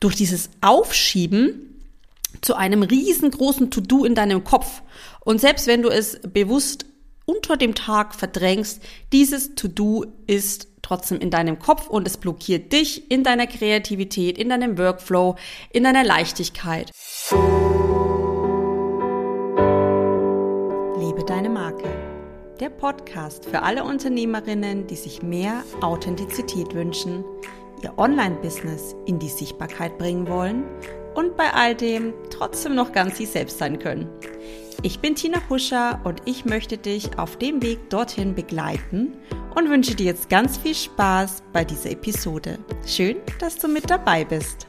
durch dieses Aufschieben zu einem riesengroßen To-Do in deinem Kopf. Und selbst wenn du es bewusst unter dem Tag verdrängst, dieses To-Do ist trotzdem in deinem Kopf und es blockiert dich in deiner Kreativität, in deinem Workflow, in deiner Leichtigkeit. Lebe deine Marke. Der Podcast für alle Unternehmerinnen, die sich mehr Authentizität wünschen, ihr Online-Business in die Sichtbarkeit bringen wollen und bei all dem trotzdem noch ganz sie selbst sein können. Ich bin Tina Huscher und ich möchte dich auf dem Weg dorthin begleiten und wünsche dir jetzt ganz viel Spaß bei dieser Episode. Schön, dass du mit dabei bist.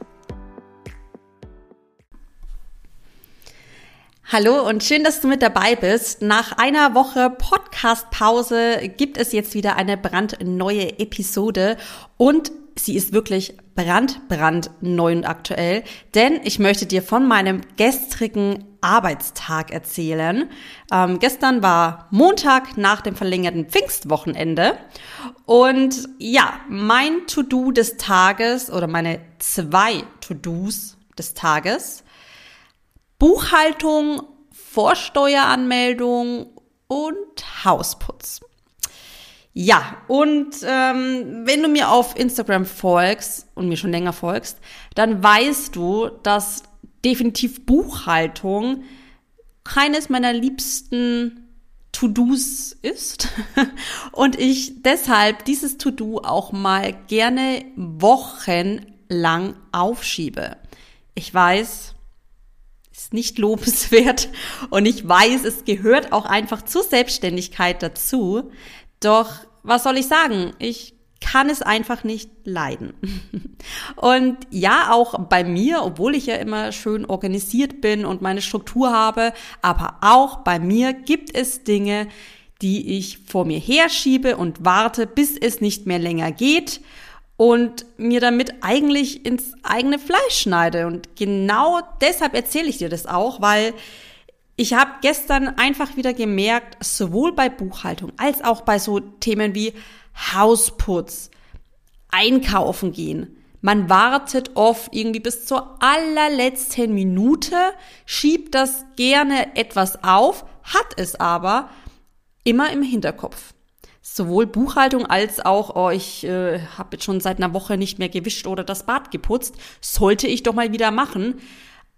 Hallo und schön, dass du mit dabei bist. Nach einer Woche Podcast-Pause gibt es jetzt wieder eine brandneue Episode und sie ist wirklich brand, brand neu und aktuell, denn ich möchte dir von meinem gestrigen Arbeitstag erzählen. Ähm, gestern war Montag nach dem verlängerten Pfingstwochenende und ja, mein To-Do des Tages oder meine zwei To-Dos des Tages, Buchhaltung, Vorsteueranmeldung und Hausputz. Ja, und ähm, wenn du mir auf Instagram folgst und mir schon länger folgst, dann weißt du, dass definitiv Buchhaltung keines meiner liebsten To-Dos ist und ich deshalb dieses To-Do auch mal gerne wochenlang aufschiebe. Ich weiß, ist nicht lobenswert und ich weiß, es gehört auch einfach zur Selbstständigkeit dazu. Doch was soll ich sagen? Ich kann es einfach nicht leiden. Und ja, auch bei mir, obwohl ich ja immer schön organisiert bin und meine Struktur habe, aber auch bei mir gibt es Dinge, die ich vor mir herschiebe und warte, bis es nicht mehr länger geht und mir damit eigentlich ins eigene Fleisch schneide. Und genau deshalb erzähle ich dir das auch, weil ich habe gestern einfach wieder gemerkt, sowohl bei Buchhaltung als auch bei so Themen wie Hausputz, einkaufen gehen. Man wartet oft irgendwie bis zur allerletzten Minute, schiebt das gerne etwas auf, hat es aber immer im Hinterkopf. Sowohl Buchhaltung als auch, oh, ich äh, habe jetzt schon seit einer Woche nicht mehr gewischt oder das Bad geputzt, sollte ich doch mal wieder machen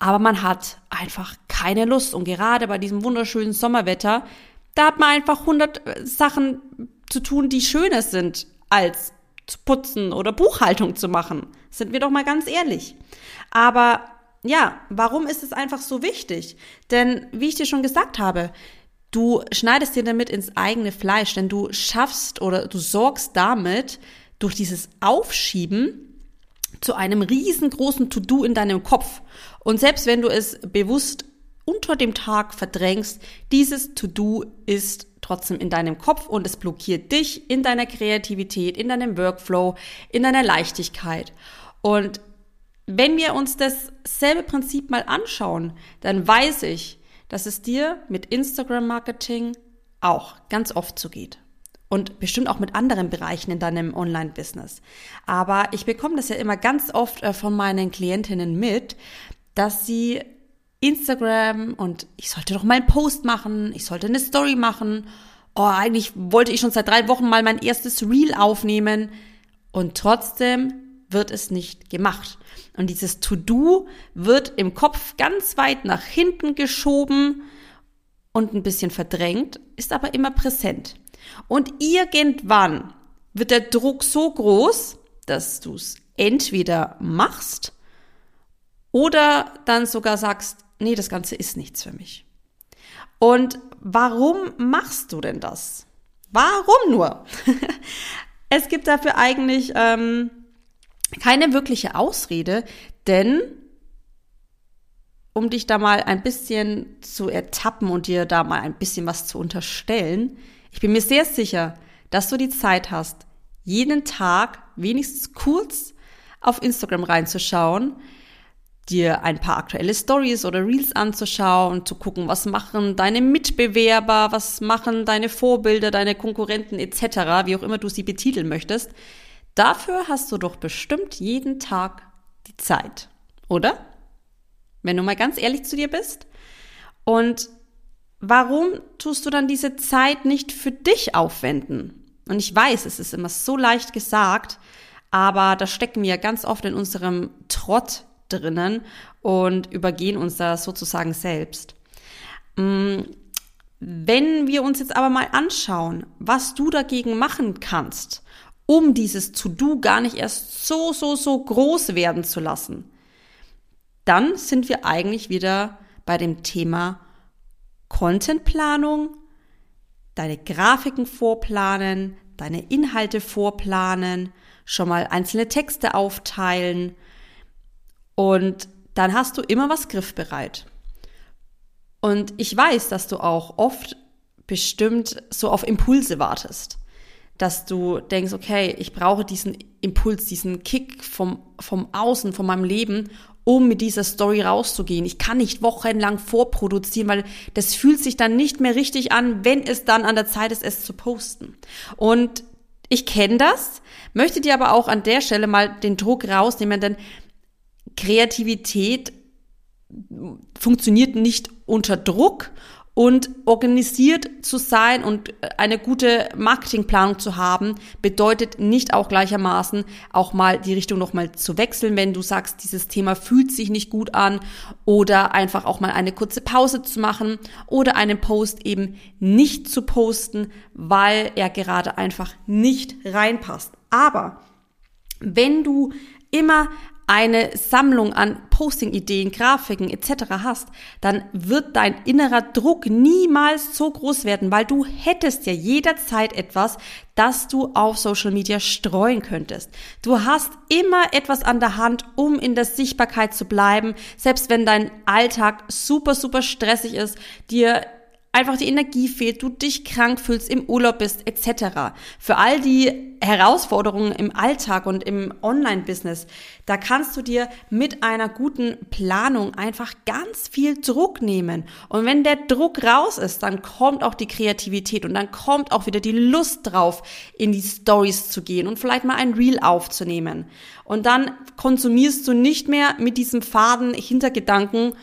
aber man hat einfach keine Lust. Und gerade bei diesem wunderschönen Sommerwetter, da hat man einfach 100 äh, Sachen zu tun, die schöner sind, als zu putzen oder Buchhaltung zu machen. Sind wir doch mal ganz ehrlich. Aber ja, warum ist es einfach so wichtig? Denn wie ich dir schon gesagt habe, du schneidest dir damit ins eigene Fleisch, denn du schaffst oder du sorgst damit durch dieses Aufschieben zu einem riesengroßen To-Do in deinem Kopf. Und selbst wenn du es bewusst unter dem Tag verdrängst, dieses To-Do ist trotzdem in deinem Kopf und es blockiert dich in deiner Kreativität, in deinem Workflow, in deiner Leichtigkeit. Und wenn wir uns dasselbe Prinzip mal anschauen, dann weiß ich, dass es dir mit Instagram-Marketing auch ganz oft so geht und bestimmt auch mit anderen Bereichen in deinem Online-Business. Aber ich bekomme das ja immer ganz oft äh, von meinen Klientinnen mit, dass sie Instagram und ich sollte doch mal einen Post machen, ich sollte eine Story machen. Oh, eigentlich wollte ich schon seit drei Wochen mal mein erstes Reel aufnehmen und trotzdem wird es nicht gemacht. Und dieses To-Do wird im Kopf ganz weit nach hinten geschoben und ein bisschen verdrängt, ist aber immer präsent. Und irgendwann wird der Druck so groß, dass du es entweder machst oder dann sogar sagst, nee, das Ganze ist nichts für mich. Und warum machst du denn das? Warum nur? es gibt dafür eigentlich ähm, keine wirkliche Ausrede, denn um dich da mal ein bisschen zu ertappen und dir da mal ein bisschen was zu unterstellen, ich bin mir sehr sicher, dass du die Zeit hast, jeden Tag wenigstens kurz auf Instagram reinzuschauen, dir ein paar aktuelle Stories oder Reels anzuschauen, zu gucken, was machen deine Mitbewerber, was machen deine Vorbilder, deine Konkurrenten etc., wie auch immer du sie betiteln möchtest. Dafür hast du doch bestimmt jeden Tag die Zeit. Oder? Wenn du mal ganz ehrlich zu dir bist. Und warum tust du dann diese Zeit nicht für dich aufwenden? Und ich weiß, es ist immer so leicht gesagt, aber da stecken wir ganz oft in unserem Trott drinnen und übergehen uns da sozusagen selbst. Mm, wenn wir uns jetzt aber mal anschauen, was du dagegen machen kannst, um dieses To-Do gar nicht erst so, so, so groß werden zu lassen, dann sind wir eigentlich wieder bei dem Thema Contentplanung, deine Grafiken vorplanen, deine Inhalte vorplanen, schon mal einzelne Texte aufteilen und dann hast du immer was griffbereit. Und ich weiß, dass du auch oft bestimmt so auf Impulse wartest. Dass du denkst, okay, ich brauche diesen Impuls, diesen Kick vom, vom Außen, von meinem Leben, um mit dieser Story rauszugehen. Ich kann nicht wochenlang vorproduzieren, weil das fühlt sich dann nicht mehr richtig an, wenn es dann an der Zeit ist, es zu posten. Und ich kenne das, möchte dir aber auch an der Stelle mal den Druck rausnehmen, denn Kreativität funktioniert nicht unter Druck und organisiert zu sein und eine gute Marketingplanung zu haben, bedeutet nicht auch gleichermaßen auch mal die Richtung nochmal zu wechseln, wenn du sagst, dieses Thema fühlt sich nicht gut an oder einfach auch mal eine kurze Pause zu machen oder einen Post eben nicht zu posten, weil er gerade einfach nicht reinpasst. Aber wenn du immer eine Sammlung an Posting-Ideen, Grafiken etc. hast, dann wird dein innerer Druck niemals so groß werden, weil du hättest ja jederzeit etwas, das du auf Social Media streuen könntest. Du hast immer etwas an der Hand, um in der Sichtbarkeit zu bleiben, selbst wenn dein Alltag super, super stressig ist, dir einfach die Energie fehlt, du dich krank fühlst, im Urlaub bist, etc. Für all die Herausforderungen im Alltag und im Online-Business, da kannst du dir mit einer guten Planung einfach ganz viel Druck nehmen. Und wenn der Druck raus ist, dann kommt auch die Kreativität und dann kommt auch wieder die Lust drauf, in die Stories zu gehen und vielleicht mal ein Reel aufzunehmen. Und dann konsumierst du nicht mehr mit diesem faden Hintergedanken,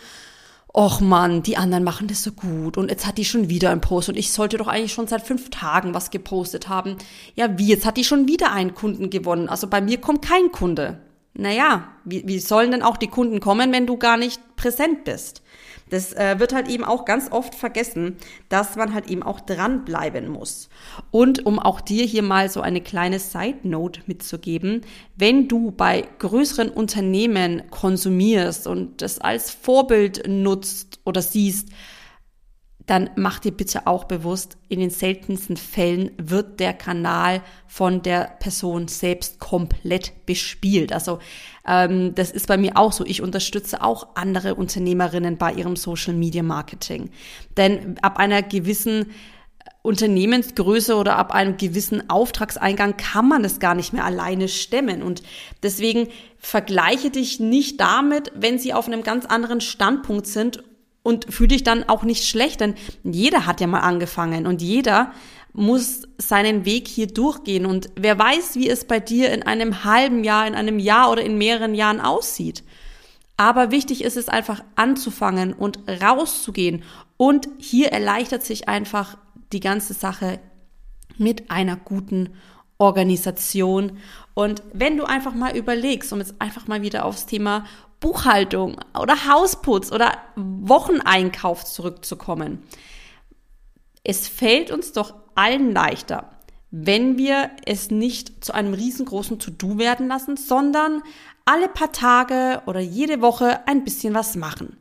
och Mann, die anderen machen das so gut und jetzt hat die schon wieder einen Post und ich sollte doch eigentlich schon seit fünf Tagen was gepostet haben. Ja, wie, jetzt hat die schon wieder einen Kunden gewonnen. Also bei mir kommt kein Kunde. Naja, wie, wie sollen denn auch die Kunden kommen, wenn du gar nicht präsent bist? Das äh, wird halt eben auch ganz oft vergessen, dass man halt eben auch dranbleiben muss. Und um auch dir hier mal so eine kleine Side Note mitzugeben, wenn du bei größeren Unternehmen konsumierst und das als Vorbild nutzt oder siehst, dann mach dir bitte auch bewusst, in den seltensten Fällen wird der Kanal von der Person selbst komplett bespielt. Also ähm, das ist bei mir auch so. Ich unterstütze auch andere Unternehmerinnen bei ihrem Social Media Marketing. Denn ab einer gewissen Unternehmensgröße oder ab einem gewissen Auftragseingang kann man es gar nicht mehr alleine stemmen. Und deswegen vergleiche dich nicht damit, wenn sie auf einem ganz anderen Standpunkt sind und fühl dich dann auch nicht schlecht, denn jeder hat ja mal angefangen und jeder muss seinen Weg hier durchgehen und wer weiß, wie es bei dir in einem halben Jahr, in einem Jahr oder in mehreren Jahren aussieht. Aber wichtig ist es einfach anzufangen und rauszugehen und hier erleichtert sich einfach die ganze Sache mit einer guten Organisation. Und wenn du einfach mal überlegst, um jetzt einfach mal wieder aufs Thema Buchhaltung oder Hausputz oder Wocheneinkauf zurückzukommen. Es fällt uns doch allen leichter, wenn wir es nicht zu einem riesengroßen To-Do werden lassen, sondern alle paar Tage oder jede Woche ein bisschen was machen.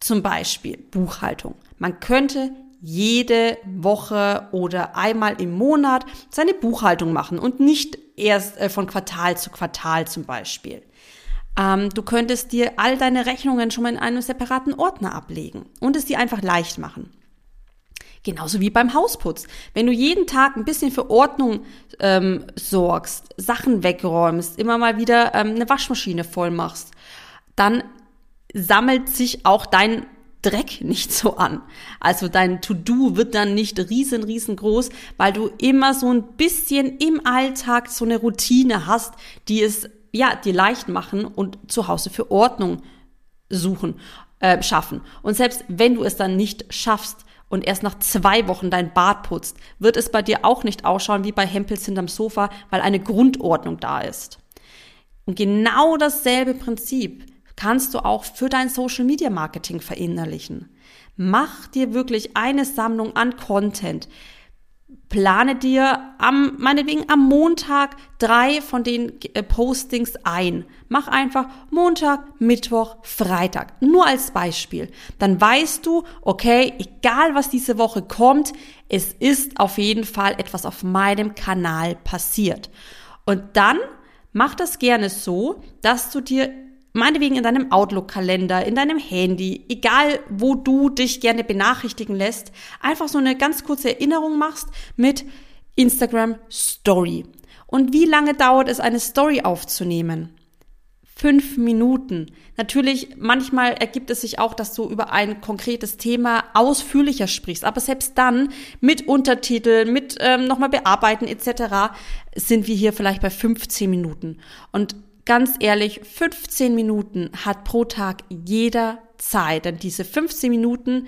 Zum Beispiel Buchhaltung. Man könnte jede Woche oder einmal im Monat seine Buchhaltung machen und nicht erst äh, von Quartal zu Quartal zum Beispiel. Ähm, du könntest dir all deine Rechnungen schon mal in einem separaten Ordner ablegen und es dir einfach leicht machen. Genauso wie beim Hausputz. Wenn du jeden Tag ein bisschen für Ordnung ähm, sorgst, Sachen wegräumst, immer mal wieder ähm, eine Waschmaschine voll machst, dann sammelt sich auch dein Dreck nicht so an. Also dein To-Do wird dann nicht riesen, riesengroß, weil du immer so ein bisschen im Alltag so eine Routine hast, die es ja, dir leicht machen und zu Hause für Ordnung suchen, äh, schaffen. Und selbst wenn du es dann nicht schaffst, und erst nach zwei Wochen dein Bad putzt, wird es bei dir auch nicht ausschauen wie bei Hempels hinterm Sofa, weil eine Grundordnung da ist. Und genau dasselbe Prinzip kannst du auch für dein Social Media Marketing verinnerlichen. Mach dir wirklich eine Sammlung an Content. Plane dir am, meinetwegen am Montag drei von den äh, Postings ein. Mach einfach Montag, Mittwoch, Freitag. Nur als Beispiel. Dann weißt du, okay, egal was diese Woche kommt, es ist auf jeden Fall etwas auf meinem Kanal passiert. Und dann mach das gerne so, dass du dir meinetwegen in deinem Outlook-Kalender, in deinem Handy, egal wo du dich gerne benachrichtigen lässt, einfach so eine ganz kurze Erinnerung machst mit Instagram Story. Und wie lange dauert es, eine Story aufzunehmen? Fünf Minuten. Natürlich, manchmal ergibt es sich auch, dass du über ein konkretes Thema ausführlicher sprichst. Aber selbst dann mit Untertitel, mit ähm, nochmal bearbeiten etc. sind wir hier vielleicht bei 15 Minuten. Und ganz ehrlich, 15 Minuten hat pro Tag jeder Zeit. Denn diese 15 Minuten,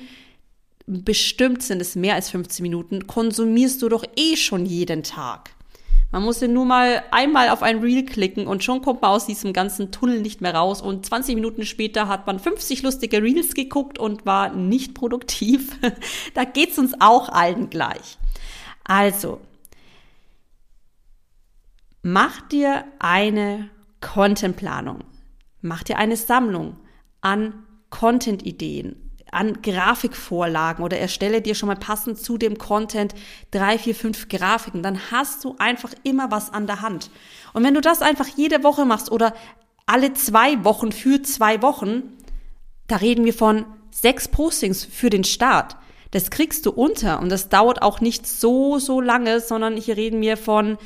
bestimmt sind es mehr als 15 Minuten, konsumierst du doch eh schon jeden Tag. Man muss ja nur mal einmal auf ein Reel klicken und schon kommt man aus diesem ganzen Tunnel nicht mehr raus. Und 20 Minuten später hat man 50 lustige Reels geguckt und war nicht produktiv. da geht's uns auch allen gleich. Also, mach dir eine Contentplanung. Mach dir eine Sammlung an Content-Ideen, an Grafikvorlagen oder erstelle dir schon mal passend zu dem Content drei, vier, fünf Grafiken. Dann hast du einfach immer was an der Hand. Und wenn du das einfach jede Woche machst oder alle zwei Wochen für zwei Wochen, da reden wir von sechs Postings für den Start. Das kriegst du unter und das dauert auch nicht so, so lange, sondern hier reden wir von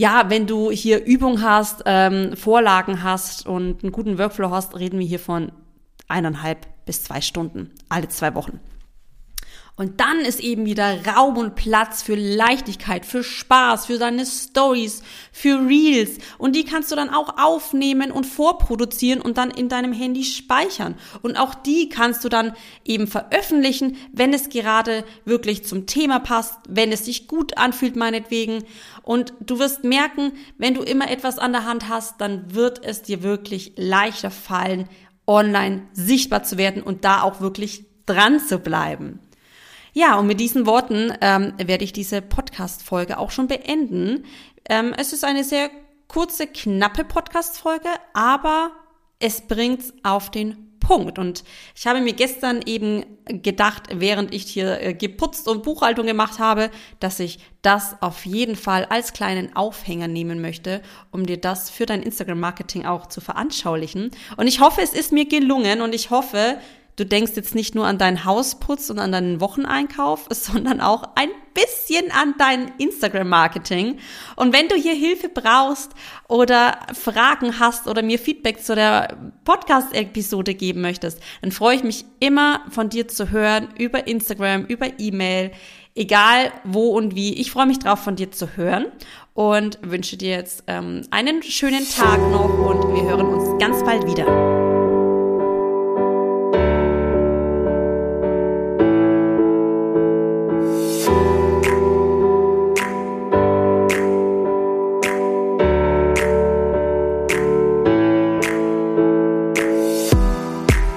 ja, wenn du hier Übung hast, ähm, Vorlagen hast und einen guten Workflow hast, reden wir hier von eineinhalb bis zwei Stunden, alle zwei Wochen. Und dann ist eben wieder Raum und Platz für Leichtigkeit, für Spaß, für deine Stories, für Reels. Und die kannst du dann auch aufnehmen und vorproduzieren und dann in deinem Handy speichern. Und auch die kannst du dann eben veröffentlichen, wenn es gerade wirklich zum Thema passt, wenn es sich gut anfühlt, meinetwegen. Und du wirst merken, wenn du immer etwas an der Hand hast, dann wird es dir wirklich leichter fallen, online sichtbar zu werden und da auch wirklich dran zu bleiben. Ja, und mit diesen Worten ähm, werde ich diese Podcast-Folge auch schon beenden. Ähm, es ist eine sehr kurze, knappe Podcast-Folge, aber es bringt's auf den Punkt. Und ich habe mir gestern eben gedacht, während ich hier äh, geputzt und Buchhaltung gemacht habe, dass ich das auf jeden Fall als kleinen Aufhänger nehmen möchte, um dir das für dein Instagram-Marketing auch zu veranschaulichen. Und ich hoffe, es ist mir gelungen und ich hoffe, Du denkst jetzt nicht nur an deinen Hausputz und an deinen Wocheneinkauf, sondern auch ein bisschen an dein Instagram-Marketing. Und wenn du hier Hilfe brauchst oder Fragen hast oder mir Feedback zu der Podcast-Episode geben möchtest, dann freue ich mich immer von dir zu hören über Instagram, über E-Mail, egal wo und wie. Ich freue mich drauf, von dir zu hören und wünsche dir jetzt ähm, einen schönen Tag noch und wir hören uns ganz bald wieder.